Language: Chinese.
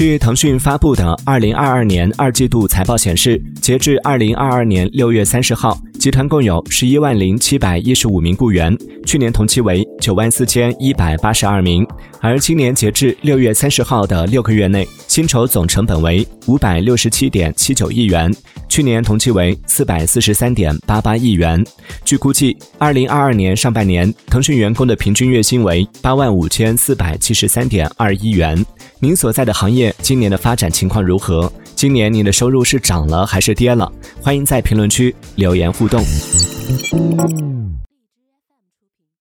据腾讯发布的二零二二年二季度财报显示，截至二零二二年六月三十号，集团共有十一万零七百一十五名雇员，去年同期为九万四千一百八十二名。而今年截至六月三十号的六个月内，薪酬总成本为五百六十七点七九亿元，去年同期为四百四十三点八八亿元。据估计，二零二二年上半年，腾讯员工的平均月薪为八万五千四百七十三点二一元。您所在的行业今年的发展情况如何？今年你的收入是涨了还是跌了？欢迎在评论区留言互动。